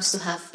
it becomes to have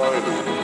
defining